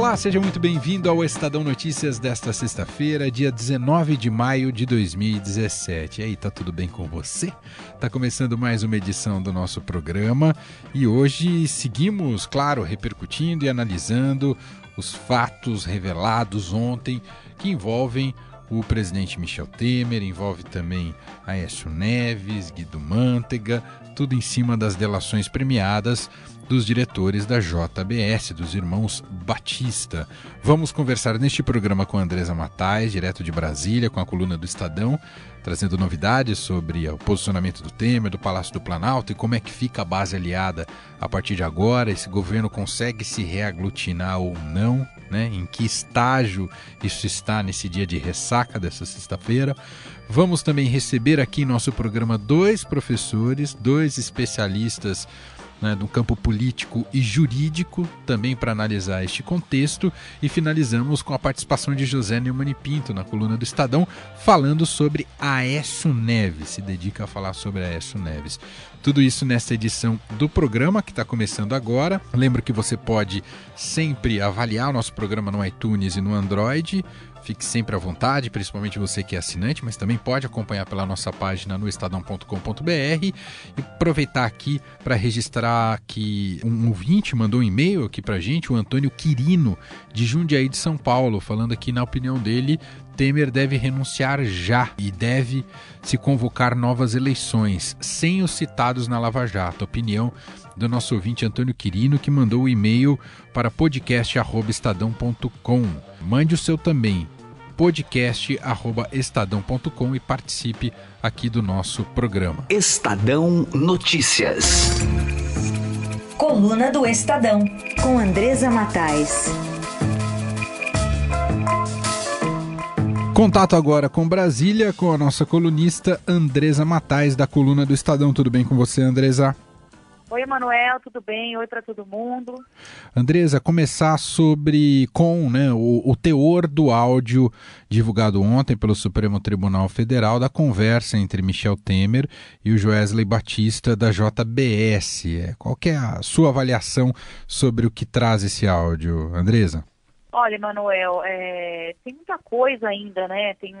Olá, seja muito bem-vindo ao Estadão Notícias desta sexta-feira, dia 19 de maio de 2017. E aí, tá tudo bem com você? Tá começando mais uma edição do nosso programa e hoje seguimos, claro, repercutindo e analisando os fatos revelados ontem que envolvem o presidente Michel Temer, envolve também Aécio Neves, Guido Mantega, tudo em cima das delações premiadas dos diretores da JBS, dos irmãos Batista. Vamos conversar neste programa com Andresa Matais, direto de Brasília, com a coluna do Estadão, trazendo novidades sobre o posicionamento do Temer, do Palácio do Planalto e como é que fica a base aliada a partir de agora, esse governo consegue se reaglutinar ou não, né? Em que estágio isso está nesse dia de ressaca dessa sexta-feira? Vamos também receber aqui em nosso programa dois professores, dois especialistas né, no campo político e jurídico, também para analisar este contexto. E finalizamos com a participação de José Neumann Pinto na coluna do Estadão, falando sobre Aécio Neves, se dedica a falar sobre Aécio Neves. Tudo isso nesta edição do programa que está começando agora. Lembro que você pode sempre avaliar o nosso programa no iTunes e no Android. Fique sempre à vontade, principalmente você que é assinante, mas também pode acompanhar pela nossa página no estadão.com.br e aproveitar aqui para registrar que um ouvinte mandou um e-mail aqui para gente, o Antônio Quirino, de Jundiaí de São Paulo, falando aqui na opinião dele, Temer deve renunciar já e deve se convocar novas eleições, sem os citados na Lava Jato. Opinião do nosso ouvinte Antônio Quirino, que mandou o um e-mail para podcast.estadão.com. Mande o seu também, podcast.estadão.com e participe aqui do nosso programa. Estadão Notícias. Coluna do Estadão, com Andresa Matais. Contato agora com Brasília, com a nossa colunista Andresa Matais, da coluna do Estadão. Tudo bem com você, Andresa? Oi, Emanuel, tudo bem? Oi para todo mundo. Andresa, começar sobre com né, o, o, teor do áudio divulgado ontem pelo Supremo Tribunal Federal da conversa entre Michel Temer e o Joesley Batista da JBS. É, qual é a sua avaliação sobre o que traz esse áudio, Andresa? Olha, Emanuel, é, tem muita coisa ainda, né? Tem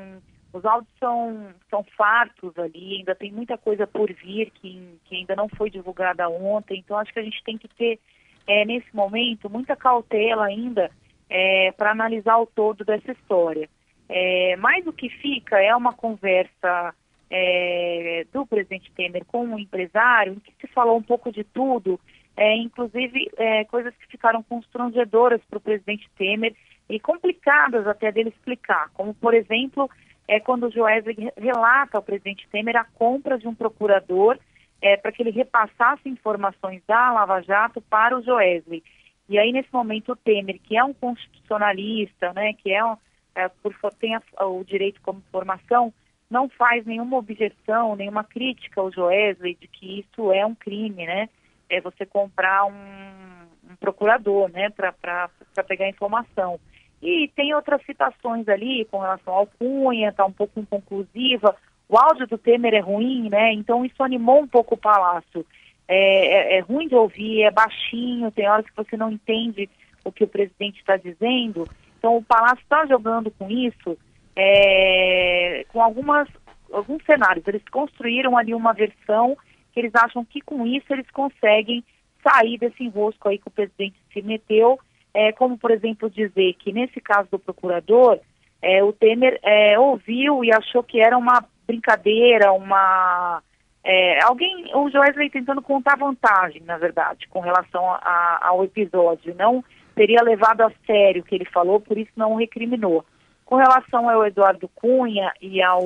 os áudios são, são fartos ali, ainda tem muita coisa por vir que, que ainda não foi divulgada ontem, então acho que a gente tem que ter, é, nesse momento, muita cautela ainda é, para analisar o todo dessa história. É, mas o que fica é uma conversa é, do presidente Temer com um empresário, em que se falou um pouco de tudo, é, inclusive é, coisas que ficaram constrangedoras para o presidente Temer e complicadas até dele explicar, como, por exemplo, é quando o Joesley relata ao presidente Temer a compra de um procurador é, para que ele repassasse informações da Lava Jato para o Joesley. E aí, nesse momento, o Temer, que é um constitucionalista, né, que é, um, é por, tem a, o direito como formação, não faz nenhuma objeção, nenhuma crítica ao Joesley de que isso é um crime, né? É você comprar um, um procurador, né, para pegar informação. E tem outras citações ali com relação ao Cunha, está um pouco inconclusiva. O áudio do Temer é ruim, né? Então isso animou um pouco o Palácio. É, é, é ruim de ouvir, é baixinho, tem horas que você não entende o que o presidente está dizendo. Então o Palácio está jogando com isso, é, com algumas, alguns cenários. Eles construíram ali uma versão que eles acham que com isso eles conseguem sair desse enrosco aí que o presidente se meteu é, como, por exemplo, dizer que nesse caso do procurador, é, o Temer é, ouviu e achou que era uma brincadeira, uma. É, alguém, o Joesley tentando contar vantagem, na verdade, com relação a, ao episódio. Não teria levado a sério o que ele falou, por isso não o recriminou. Com relação ao Eduardo Cunha e ao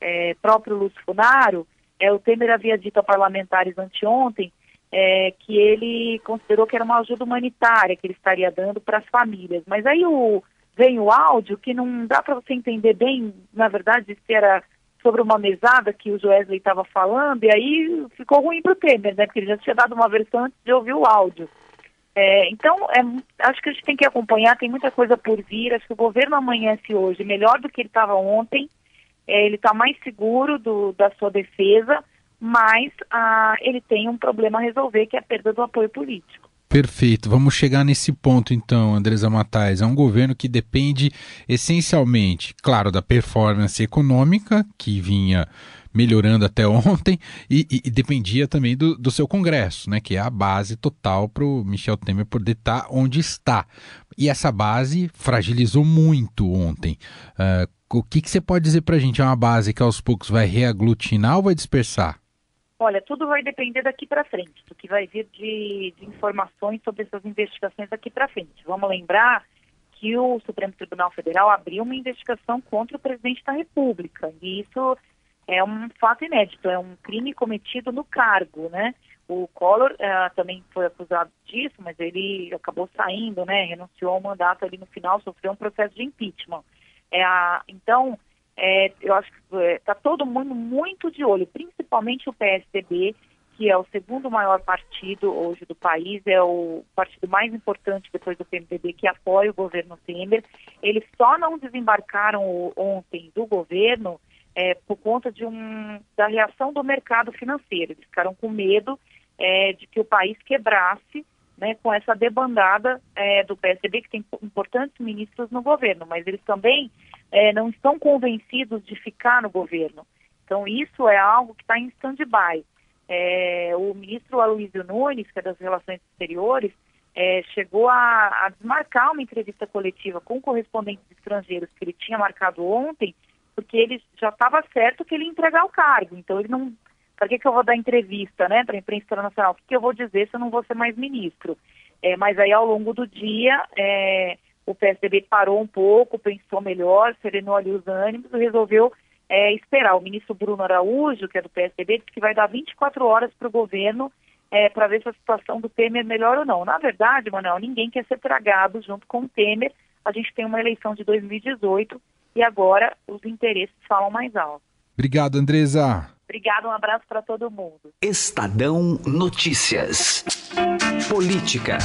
é, próprio Lúcio Funaro, é, o Temer havia dito a parlamentares anteontem é, que ele considerou que era uma ajuda humanitária que ele estaria dando para as famílias. Mas aí o, vem o áudio que não dá para você entender bem, na verdade, se era sobre uma mesada que o Joesley estava falando, e aí ficou ruim para o Temer, né? Porque ele já tinha dado uma versão antes de ouvir o áudio. É, então, é, acho que a gente tem que acompanhar, tem muita coisa por vir. Acho que o governo amanhece hoje melhor do que ele estava ontem. É, ele está mais seguro do, da sua defesa, mas ah, ele tem um problema a resolver, que é a perda do apoio político. Perfeito. Vamos chegar nesse ponto então, Andresa Matais. É um governo que depende essencialmente, claro, da performance econômica, que vinha melhorando até ontem, e, e, e dependia também do, do, seu Congresso, né, que é a base total para o Michel Temer poder estar tá onde está. E essa base fragilizou muito ontem. Uh, o que, que você pode dizer para a gente? É uma base que aos poucos vai reaglutinar ou vai dispersar? Olha, tudo vai depender daqui para frente, do que vai vir de, de informações sobre essas investigações daqui para frente. Vamos lembrar que o Supremo Tribunal Federal abriu uma investigação contra o presidente da República. E isso é um fato inédito, é um crime cometido no cargo, né? O Collor uh, também foi acusado disso, mas ele acabou saindo, né? Renunciou ao mandato ali no final, sofreu um processo de impeachment. É a, então, é, eu acho que está é, todo mundo muito de olho, principalmente o PSDB, que é o segundo maior partido hoje do país, é o partido mais importante depois do PMDB, que apoia o governo Temer. Eles só não desembarcaram ontem do governo é, por conta de um, da reação do mercado financeiro. Eles ficaram com medo é, de que o país quebrasse né, com essa debandada é, do PSDB, que tem importantes ministros no governo, mas eles também é, não estão convencidos de ficar no governo. Então, isso é algo que está em stand-by. É, o ministro Aloysio Nunes, que é das Relações Exteriores, é, chegou a, a, desmarcar uma entrevista coletiva com correspondentes estrangeiros que ele tinha marcado ontem, porque ele já estava certo que ele ia entregar o cargo. Então, ele não. Para que, que eu vou dar entrevista né, para a imprensa internacional? O que, que, eu vou dizer se eu não vou ser mais ministro? É, mas aí, ao longo do dia, é, o PSDB parou um pouco, pensou melhor, serenou ali os ânimos e resolveu é, esperar. O ministro Bruno Araújo, que é do PSDB, disse que vai dar 24 horas para o governo é, para ver se a situação do Temer melhora ou não. Na verdade, Manuel, ninguém quer ser tragado junto com o Temer. A gente tem uma eleição de 2018 e agora os interesses falam mais alto. Obrigado, Andresa. Obrigado, um abraço para todo mundo. Estadão Notícias. Política.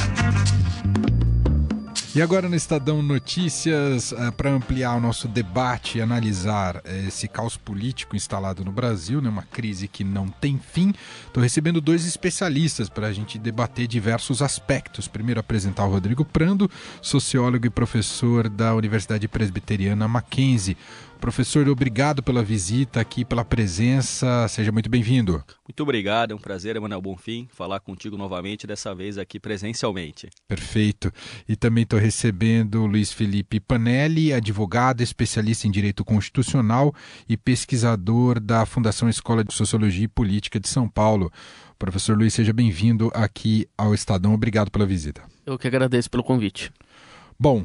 E agora no Estadão Notícias, uh, para ampliar o nosso debate e analisar uh, esse caos político instalado no Brasil, né, uma crise que não tem fim, estou recebendo dois especialistas para a gente debater diversos aspectos. Primeiro, apresentar o Rodrigo Prando, sociólogo e professor da Universidade Presbiteriana Mackenzie. Professor, obrigado pela visita aqui, pela presença. Seja muito bem-vindo. Muito obrigado, é um prazer, Emanuel Bonfim, falar contigo novamente, dessa vez aqui presencialmente. Perfeito. E também estou recebendo o Luiz Felipe Panelli, advogado, especialista em direito constitucional e pesquisador da Fundação Escola de Sociologia e Política de São Paulo. Professor Luiz, seja bem-vindo aqui ao Estadão. Obrigado pela visita. Eu que agradeço pelo convite. Bom,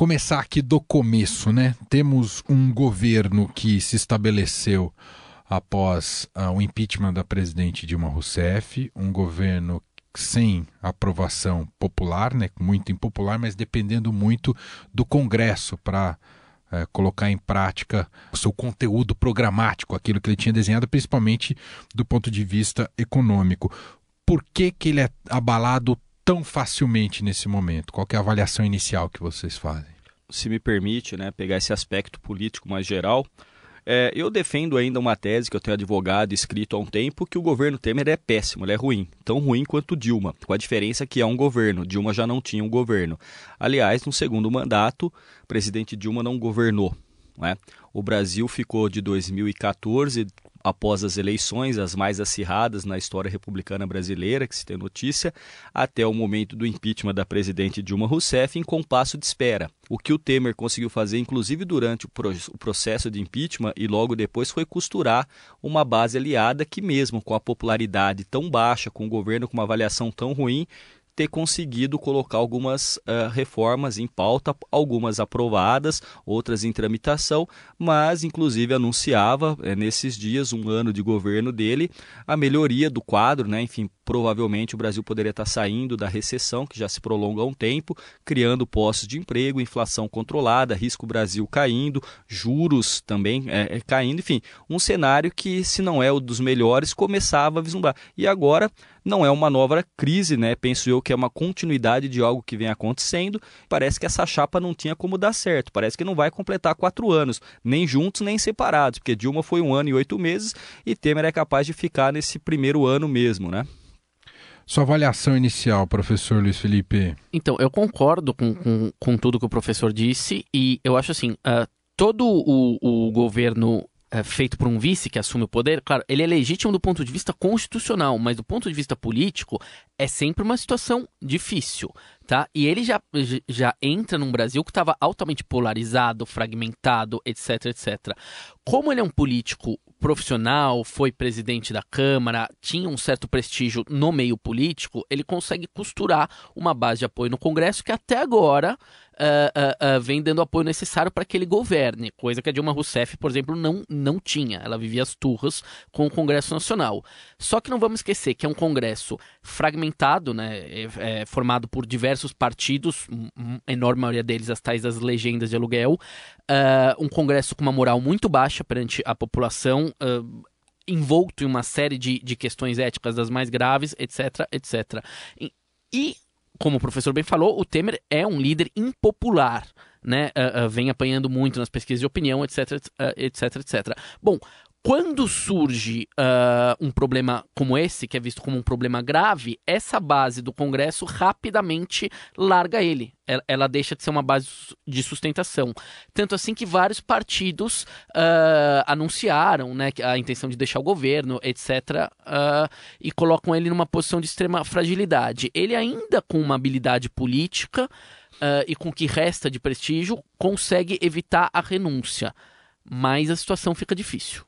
começar aqui do começo, né? Temos um governo que se estabeleceu após uh, o impeachment da presidente Dilma Rousseff, um governo sem aprovação popular, né? Muito impopular, mas dependendo muito do Congresso para uh, colocar em prática o seu conteúdo programático, aquilo que ele tinha desenhado, principalmente do ponto de vista econômico. Por que, que ele é abalado tão facilmente nesse momento? Qual é a avaliação inicial que vocês fazem? Se me permite, né, pegar esse aspecto político mais geral, é, eu defendo ainda uma tese que eu tenho advogado escrito há um tempo que o governo Temer é péssimo, ele é ruim, tão ruim quanto Dilma, com a diferença que é um governo. Dilma já não tinha um governo. Aliás, no segundo mandato, o presidente Dilma não governou. Não é? O Brasil ficou de 2014 após as eleições, as mais acirradas na história republicana brasileira, que se tem notícia, até o momento do impeachment da presidente Dilma Rousseff em compasso de espera. O que o Temer conseguiu fazer, inclusive durante o processo de impeachment e logo depois, foi costurar uma base aliada que, mesmo com a popularidade tão baixa, com o governo com uma avaliação tão ruim, ter conseguido colocar algumas uh, reformas em pauta, algumas aprovadas, outras em tramitação, mas inclusive anunciava é, nesses dias, um ano de governo dele, a melhoria do quadro, né? enfim, provavelmente o Brasil poderia estar saindo da recessão, que já se prolonga há um tempo, criando postos de emprego, inflação controlada, risco Brasil caindo, juros também é, é, caindo, enfim, um cenário que, se não é o dos melhores, começava a vislumbrar. E agora não é uma nova crise, né? Penso eu que é uma continuidade de algo que vem acontecendo. Parece que essa chapa não tinha como dar certo. Parece que não vai completar quatro anos, nem juntos nem separados, porque Dilma foi um ano e oito meses e Temer é capaz de ficar nesse primeiro ano mesmo, né? Sua avaliação inicial, professor Luiz Felipe? Então, eu concordo com, com, com tudo que o professor disse e eu acho assim, uh, todo o, o governo é, feito por um vice que assume o poder, claro, ele é legítimo do ponto de vista constitucional, mas do ponto de vista político é sempre uma situação difícil, tá? E ele já, já entra num Brasil que estava altamente polarizado, fragmentado, etc, etc. Como ele é um político profissional, foi presidente da Câmara, tinha um certo prestígio no meio político, ele consegue costurar uma base de apoio no Congresso que até agora uh, uh, vem dando apoio necessário para que ele governe, coisa que a Dilma Rousseff, por exemplo, não, não tinha. Ela vivia as turras com o Congresso Nacional. Só que não vamos esquecer que é um Congresso fragmentado, né, é, é formado por diversos partidos, a enorme maioria deles as tais das legendas de aluguel, um Congresso com uma moral muito baixa perante a população, envolto em uma série de, de questões éticas das mais graves, etc, etc. E como o professor bem falou, o Temer é um líder impopular, né? Uh, uh, vem apanhando muito nas pesquisas de opinião, etc, uh, etc, etc. Bom, quando surge uh, um problema como esse, que é visto como um problema grave, essa base do Congresso rapidamente larga ele. Ela, ela deixa de ser uma base de sustentação. Tanto assim que vários partidos uh, anunciaram né, a intenção de deixar o governo, etc., uh, e colocam ele numa posição de extrema fragilidade. Ele, ainda com uma habilidade política e com o que resta de prestígio, consegue evitar a renúncia mas a situação fica difícil.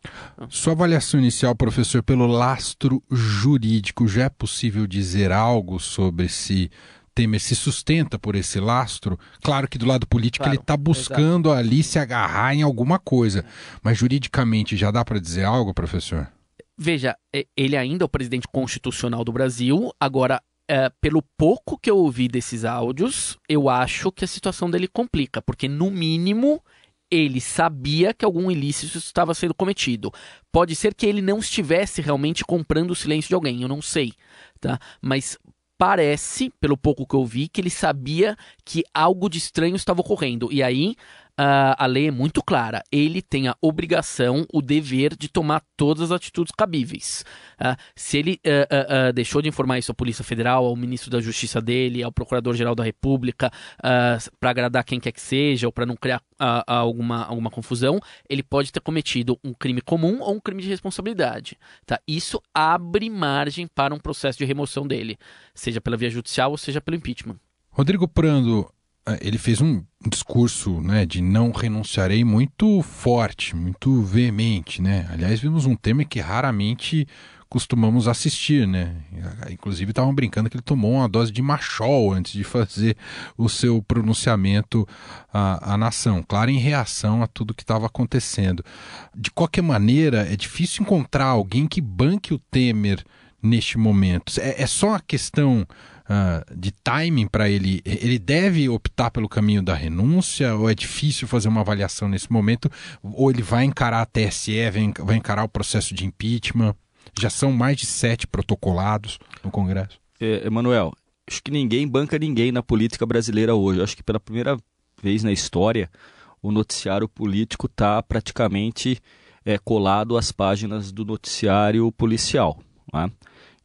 Sua avaliação inicial, professor, pelo lastro jurídico, já é possível dizer algo sobre se Temer se sustenta por esse lastro? Claro que do lado político claro, ele está buscando exato. ali se agarrar em alguma coisa, mas juridicamente já dá para dizer algo, professor? Veja, ele ainda é o presidente constitucional do Brasil, agora é, pelo pouco que eu ouvi desses áudios, eu acho que a situação dele complica, porque no mínimo ele sabia que algum ilícito estava sendo cometido. Pode ser que ele não estivesse realmente comprando o silêncio de alguém, eu não sei, tá? Mas parece, pelo pouco que eu vi, que ele sabia que algo de estranho estava ocorrendo. E aí uh, a lei é muito clara. Ele tem a obrigação, o dever de tomar todas as atitudes cabíveis. Uh, se ele uh, deixou de informar isso à Polícia Federal, ao ministro da Justiça dele, ao Procurador-Geral da República, para agradar quem quer que seja ou para não criar alguma, alguma confusão, ele pode ter cometido um crime comum ou um crime de responsabilidade. Tá? Isso abre margem para um processo de remoção dele, seja pela via judicial ou seja pelo impeachment. Rodrigo Prando, ele fez um discurso né, de não renunciarei muito forte, muito veemente. Né? Aliás, vimos um tema que raramente costumamos assistir, né? Inclusive estavam brincando que ele tomou uma dose de machol antes de fazer o seu pronunciamento à, à nação, claro, em reação a tudo que estava acontecendo. De qualquer maneira, é difícil encontrar alguém que banque o Temer neste momento. É, é só a questão uh, de timing para ele? Ele deve optar pelo caminho da renúncia ou é difícil fazer uma avaliação nesse momento? Ou ele vai encarar a TSE, vai encarar o processo de impeachment? Já são mais de sete protocolados no Congresso. É, Emanuel, acho que ninguém banca ninguém na política brasileira hoje. Acho que pela primeira vez na história o noticiário político está praticamente é, colado às páginas do noticiário policial. Né?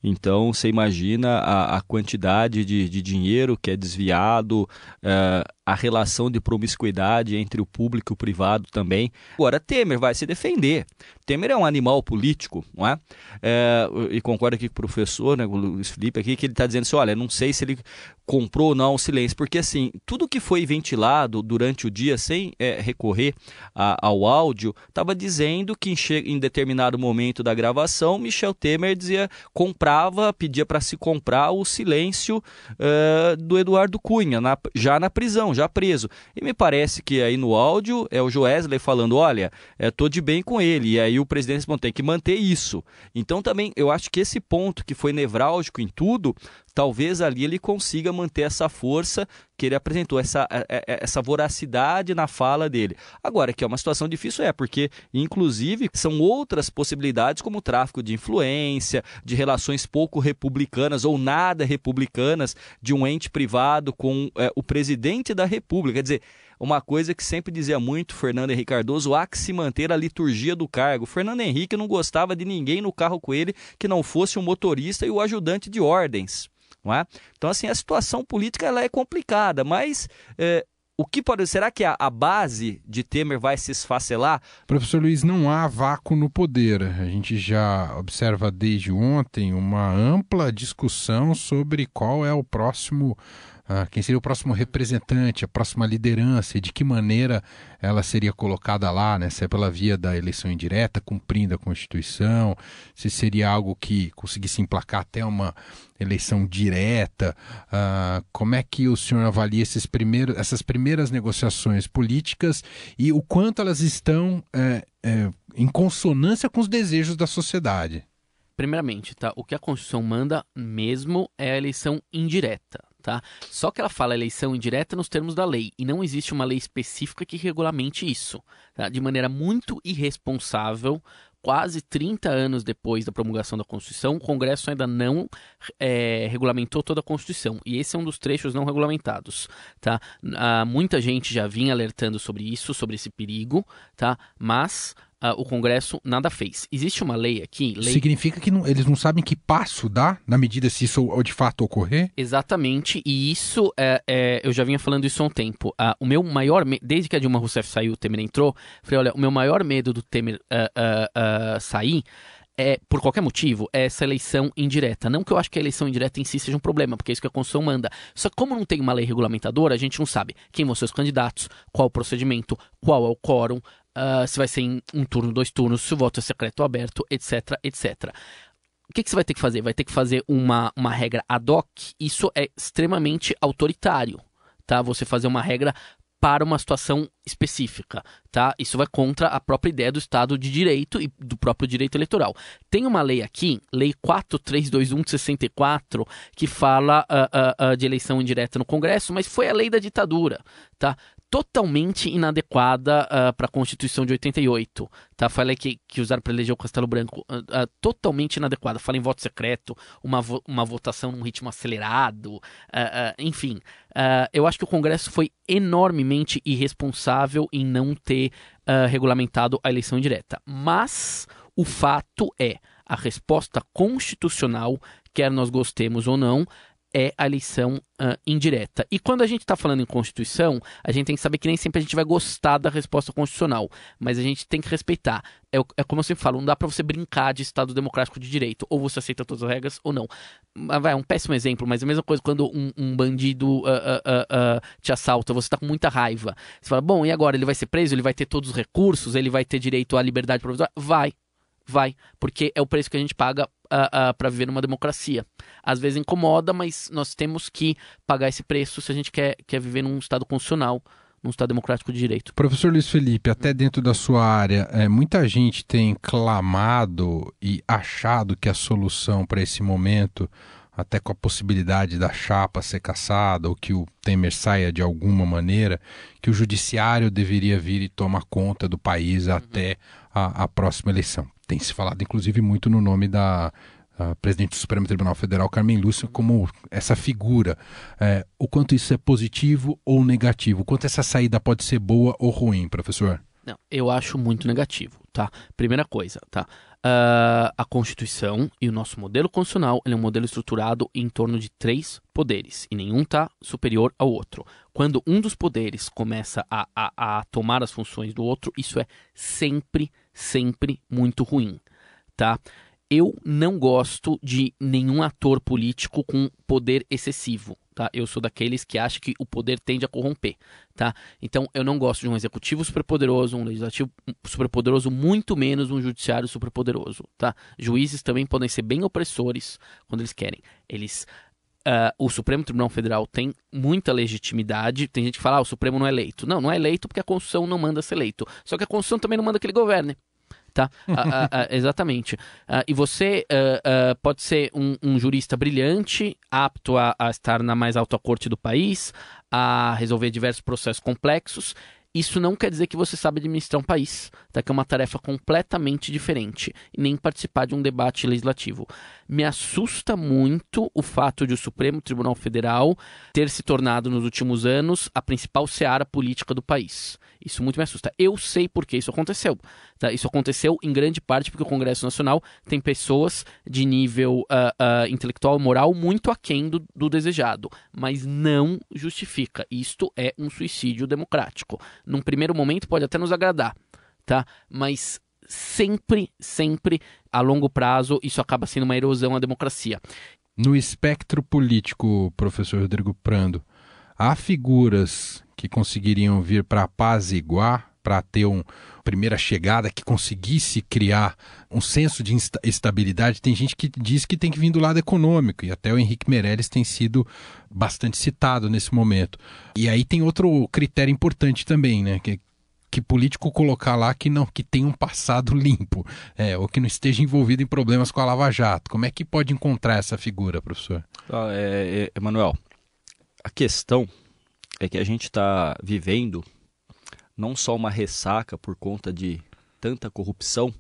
Então, você imagina a, a quantidade de, de, dinheiro que é desviado, é, a relação de promiscuidade entre o público e o privado também. Agora, Temer vai se defender. Temer é um animal político, não é? é e concordo aqui com o professor, né, o Luiz Felipe, aqui, que ele está dizendo assim: olha, não sei se ele comprou ou não o silêncio, porque assim, tudo que foi ventilado durante o dia, sem é, recorrer a, ao áudio, estava dizendo que em, em, determinado momento da gravação, Michel Temer dizia, comprava, pedia para se comprar o silêncio uh, do Eduardo Cunha, na, já na prisão já preso. E me parece que aí no áudio é o Joesley falando: olha, estou de bem com ele. E aí o presidente tem que manter isso. Então também eu acho que esse ponto que foi nevrálgico em tudo talvez ali ele consiga manter essa força que ele apresentou, essa, é, é, é, essa voracidade na fala dele. Agora, que é uma situação difícil, é, porque, inclusive, são outras possibilidades, como o tráfico de influência, de relações pouco republicanas ou nada republicanas de um ente privado com é, o presidente da República. Quer dizer, uma coisa que sempre dizia muito Fernando Henrique Cardoso, há que se manter a liturgia do cargo. Fernando Henrique não gostava de ninguém no carro com ele que não fosse o motorista e o ajudante de ordens. Não é? Então, assim, a situação política ela é complicada, mas é, o que pode. Será que a, a, base de Temer vai se esfacelar? Professor Luiz, não há vácuo no poder. A gente já observa desde ontem uma ampla discussão sobre qual é o próximo ah, quem seria o próximo representante, a próxima liderança e de que maneira ela seria colocada lá, né? se é pela via da eleição indireta, cumprindo a Constituição, se seria algo que conseguisse emplacar até uma eleição direta. Ah, como é que o senhor avalia esses primeiros, essas primeiras negociações políticas e o quanto elas estão é, é, em consonância com os desejos da sociedade? Primeiramente, tá? O que a Constituição manda mesmo é a eleição indireta tá? Só que ela fala eleição indireta nos termos da lei e não existe uma lei específica que regulamente isso, tá? De maneira muito irresponsável, quase 30 anos depois da promulgação da Constituição, o Congresso ainda não é, regulamentou toda a Constituição. E esse é um dos trechos não regulamentados. Tá? Ah, muita gente já vinha alertando sobre isso, sobre esse perigo, tá? mas Uh, o Congresso nada fez. Existe uma lei aqui. Lei... Significa que não, eles não sabem que passo dá na medida se isso de fato ocorrer? Exatamente, e isso é, é eu já vinha falando isso há um tempo. Uh, o meu maior desde que a Dilma Rousseff saiu, o Temer entrou, falei: olha, o meu maior medo do Temer uh, sair é, por qualquer motivo, é essa eleição indireta. Não que eu acho que a eleição indireta em si seja um problema, porque é isso que a Constituição manda. Só que como não tem uma lei regulamentadora, a gente não sabe quem vão ser os candidatos, qual o procedimento, qual é o quórum, uh, se vai ser em um turno, dois turnos, se o voto é secreto ou aberto, etc, etc. O que, que, você vai ter que fazer? Vai ter que fazer uma, uma regra ad hoc. Isso é extremamente autoritário, tá? Você fazer uma regra para uma situação específica, tá? Isso vai contra a própria ideia do Estado de Direito e do próprio direito eleitoral. Tem uma lei aqui, Lei 4321 de 64, que fala uh, uh, uh, de eleição indireta no Congresso, mas foi a lei da ditadura, tá? Totalmente inadequada uh, para a Constituição de 88. Tá? Falei que, que usaram para eleger o Castelo Branco. Uh, uh, totalmente inadequada. Fala em voto secreto, uma, vo uma votação num ritmo acelerado. enfim, eu acho que o Congresso foi enormemente irresponsável em não ter regulamentado a eleição direta. Mas o fato é. A resposta constitucional, quer nós gostemos ou não, é a eleição uh, indireta. E quando a gente está falando em Constituição, a gente tem que saber que nem sempre a gente vai gostar da resposta constitucional, mas a gente tem que respeitar. É, é como eu sempre falo, não dá para você brincar de Estado democrático de direito. Ou você aceita todas as regras ou não. Vai, é um péssimo exemplo, mas é a mesma coisa quando um, um bandido uh, uh, te assalta, você está com muita raiva. Você fala, bom, e agora? Ele vai ser preso? Ele vai ter todos os recursos? Ele vai ter direito à liberdade provisória? Vai, vai, porque é o preço que a gente paga uh, uh, para viver numa democracia. Às vezes incomoda, mas nós temos que pagar esse preço se a gente quer, quer viver num Estado constitucional, num Estado democrático de direito. Professor Luiz Felipe, até dentro da sua área, é, muita gente tem clamado e achado que a solução para esse momento até com a possibilidade da chapa ser caçada ou que o Temer saia de alguma maneira, que o judiciário deveria vir e tomar conta do país uhum. até a, a, próxima eleição. Tem se falado, inclusive, muito no nome da presidente do Supremo Tribunal Federal, Carmen Lúcia, como essa figura. É, o quanto isso é positivo ou negativo? O quanto essa saída pode ser boa ou ruim, professor? Não, eu acho muito negativo, tá? Primeira coisa, tá? Uh, a Constituição e o nosso modelo constitucional é um modelo estruturado em torno de três poderes e nenhum está superior ao outro. Quando um dos poderes começa a, a, a tomar as funções do outro, isso é sempre, sempre muito ruim, tá? Eu não gosto de nenhum ator político com poder excessivo tá? Eu sou daqueles que acham que o poder tende a corromper, tá? Então eu não gosto de um executivo superpoderoso, um legislativo superpoderoso, muito menos um judiciário superpoderoso, tá? Juízes também podem ser bem opressores quando eles querem. Eles Uh, o Supremo Tribunal Federal tem muita legitimidade. Tem gente que fala, ah, o Supremo não é eleito. Não, não é eleito porque a Constituição não manda ser eleito. Só que a Constituição também não manda que ele governe. Tá? exatamente. e você pode ser um, um, jurista brilhante, apto a, a estar na mais alta corte do país, a resolver diversos processos complexos isso não quer dizer que você sabe administrar um país, tá? que é uma tarefa completamente diferente, e nem participar de um debate legislativo. Me assusta muito o fato de o Supremo Tribunal Federal ter se tornado nos últimos anos a principal seara política do país. Isso muito me assusta. Eu sei por que isso aconteceu. Tá? Isso aconteceu em grande parte porque o Congresso Nacional tem pessoas de nível uh, uh, intelectual e moral muito aquém do, do desejado, mas não justifica. Isto é um suicídio democrático num primeiro momento pode até nos agradar, tá? Mas sempre, sempre a longo prazo isso acaba sendo uma erosão à democracia. No espectro político, professor Rodrigo Prando, há figuras que conseguiriam vir para apaziguar, para ter uma primeira chegada que conseguisse criar um senso de estabilidade. Tem gente que diz que tem que vir do lado econômico, e até o Henrique Meirelles tem sido bastante citado nesse momento. E aí tem outro critério importante também, né? Que, que político colocar lá que não que tem um passado limpo, é, ou que não esteja envolvido em problemas com a Lava Jato. Como é que pode encontrar essa figura, professor? Ah, é, é, Emanuel, a questão é que a gente está vivendo não só uma ressaca por conta de tanta corrupção,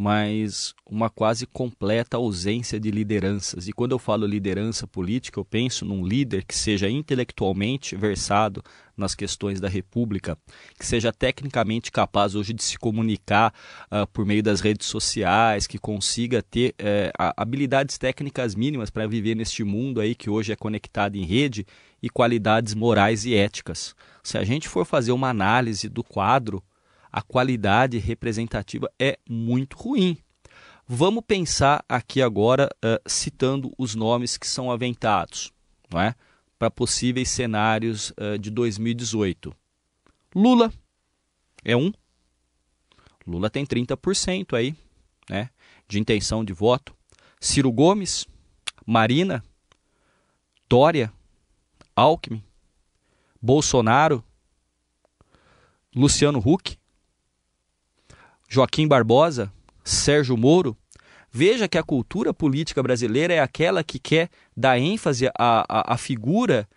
mas uma quase completa ausência de lideranças. E quando eu falo liderança política, eu penso num líder que seja intelectualmente versado nas questões da República, que seja tecnicamente capaz hoje de se comunicar uh, por meio das redes sociais, que consiga ter uh, habilidades técnicas mínimas para viver neste mundo aí que hoje é conectado em rede e qualidades morais e éticas. Se a gente for fazer uma análise do quadro a qualidade representativa é muito ruim. Vamos pensar aqui agora uh, citando os nomes que são aventados não é? para possíveis cenários uh, de 2018. Lula é um. Lula tem 30% aí né, de intenção de voto. Ciro Gomes, Marina, Dória, Alckmin, Bolsonaro, Luciano Huck, Joaquim Barbosa, Sérgio Moro, veja que a cultura política brasileira é aquela que quer dar ênfase à, à, à figura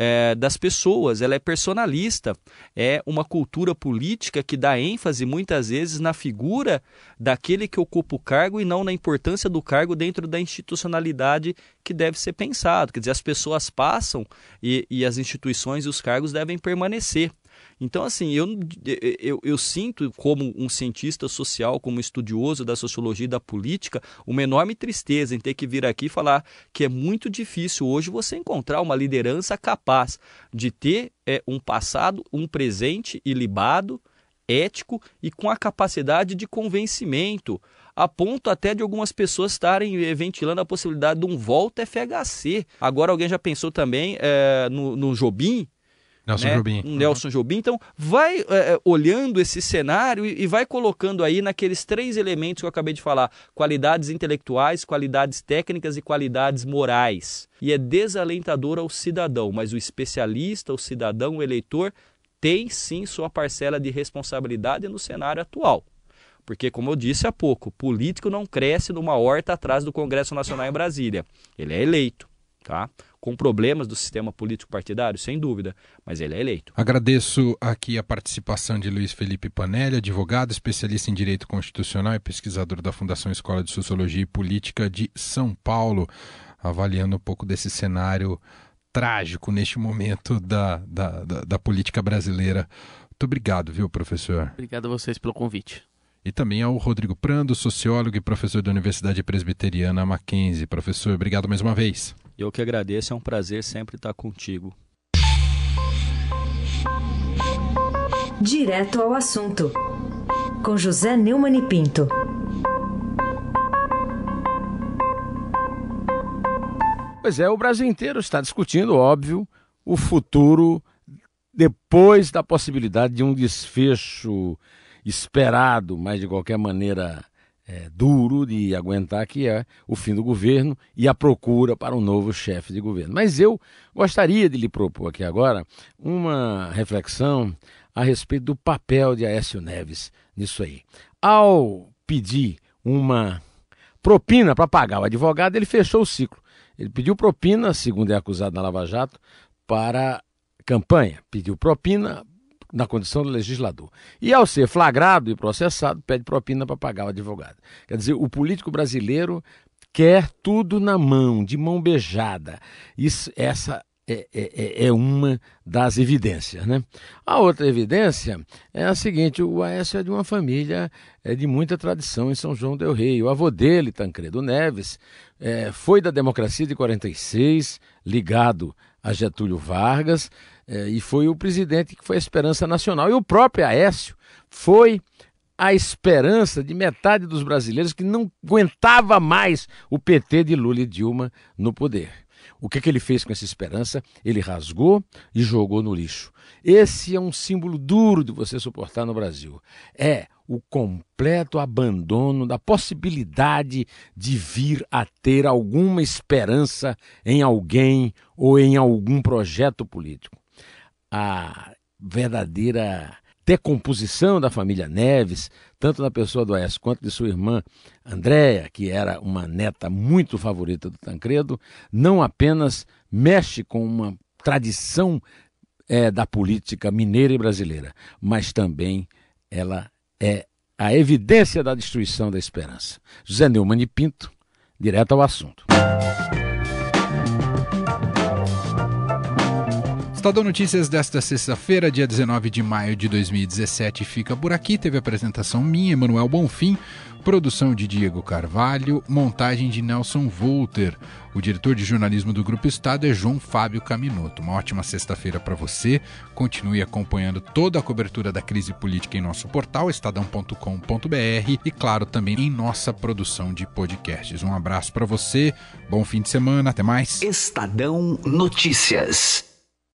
é, das pessoas, ela é personalista, é uma cultura política que dá ênfase muitas vezes na figura daquele que ocupa o cargo e não na importância do cargo dentro da institucionalidade que deve ser pensado. Quer dizer, as pessoas passam e, e as instituições e os cargos devem permanecer. Então, assim, eu, eu, eu, sinto, como um cientista social, como estudioso da sociologia e da política, uma enorme tristeza em ter que vir aqui falar que é muito difícil hoje você encontrar uma liderança capaz de ter é, um passado, um presente ilibado, ético e com a capacidade de convencimento, a ponto até de algumas pessoas estarem eh, ventilando a possibilidade de um volta FHC. Agora alguém já pensou também é, no, no Jobim, Nelson né? Jobim. Um Nelson Jobim. Então, vai é, olhando esse cenário e, e, vai colocando aí naqueles três elementos que eu acabei de falar: qualidades intelectuais, qualidades técnicas e qualidades morais. E é desalentador ao cidadão, mas o especialista, o cidadão, o eleitor, tem sim sua parcela de responsabilidade no cenário atual. Porque, como eu disse há pouco, político não cresce numa horta atrás do Congresso Nacional em Brasília. Ele é eleito. Tá? Com problemas do sistema político partidário, sem dúvida, mas ele é eleito. Agradeço aqui a participação de Luiz Felipe Panelli, advogado, especialista em direito constitucional e pesquisador da Fundação Escola de Sociologia e Política de São Paulo, avaliando um pouco desse cenário trágico neste momento da, da, da, da política brasileira. Muito obrigado, viu, professor? Obrigado a vocês pelo convite. E também ao Rodrigo Prando, sociólogo e professor da Universidade Presbiteriana Mackenzie. Professor, obrigado mais uma vez. Eu que agradeço, é um prazer sempre estar contigo. Direto ao assunto, com José Neumann e Pinto. Pois é, o Brasil inteiro está discutindo, óbvio, o futuro depois da possibilidade de um desfecho esperado, mas de qualquer maneira é, duro de aguentar, que é o fim do governo e a procura para um novo chefe de governo. Mas eu gostaria de lhe propor aqui agora uma reflexão a respeito do papel de Aécio Neves nisso aí. Ao pedir uma propina para pagar o advogado, ele fechou o ciclo. Ele pediu propina, segundo é acusado na Lava Jato, para campanha. Pediu propina na condição do legislador. E ao ser flagrado e processado, pede propina para pagar o advogado. Quer dizer, o político brasileiro quer tudo na mão, de mão beijada. Isso, essa é, é, é, é uma das evidências. Né? A outra evidência é a seguinte: o Aécio é de uma família é, de muita tradição em São João Del Rei. O avô dele, Tancredo Neves, é, foi da democracia de 46, ligado a Getúlio Vargas, é, e foi o presidente que foi a esperança nacional. E o próprio Aécio foi a esperança de metade dos brasileiros que não aguentava mais o PT de Lula e Dilma no poder. O que, que ele fez com essa esperança? Ele rasgou e jogou no lixo. Esse é um símbolo duro de você suportar no Brasil. É o completo abandono da possibilidade de vir a ter alguma esperança em alguém ou em algum projeto político. A verdadeira decomposição da família Neves, tanto na pessoa do Aécio quanto de sua irmã Andréia, que era uma neta muito favorita do Tancredo, não apenas mexe com uma tradição é, da política mineira e brasileira, mas também ela é a evidência da destruição da esperança. José Neumann e Pinto, direto ao assunto. Estadão Notícias desta sexta-feira, dia 19 de maio de 2017, fica por aqui. Teve apresentação minha, Emanuel Bonfim, produção de Diego Carvalho, montagem de Nelson Volter. O diretor de jornalismo do Grupo Estado é João Fábio Caminoto. Uma ótima sexta-feira para você. Continue acompanhando toda a cobertura da crise política em nosso portal estadão.com.br e, claro, também em nossa produção de podcasts. Um abraço para você, bom fim de semana, até mais. Estadão Notícias.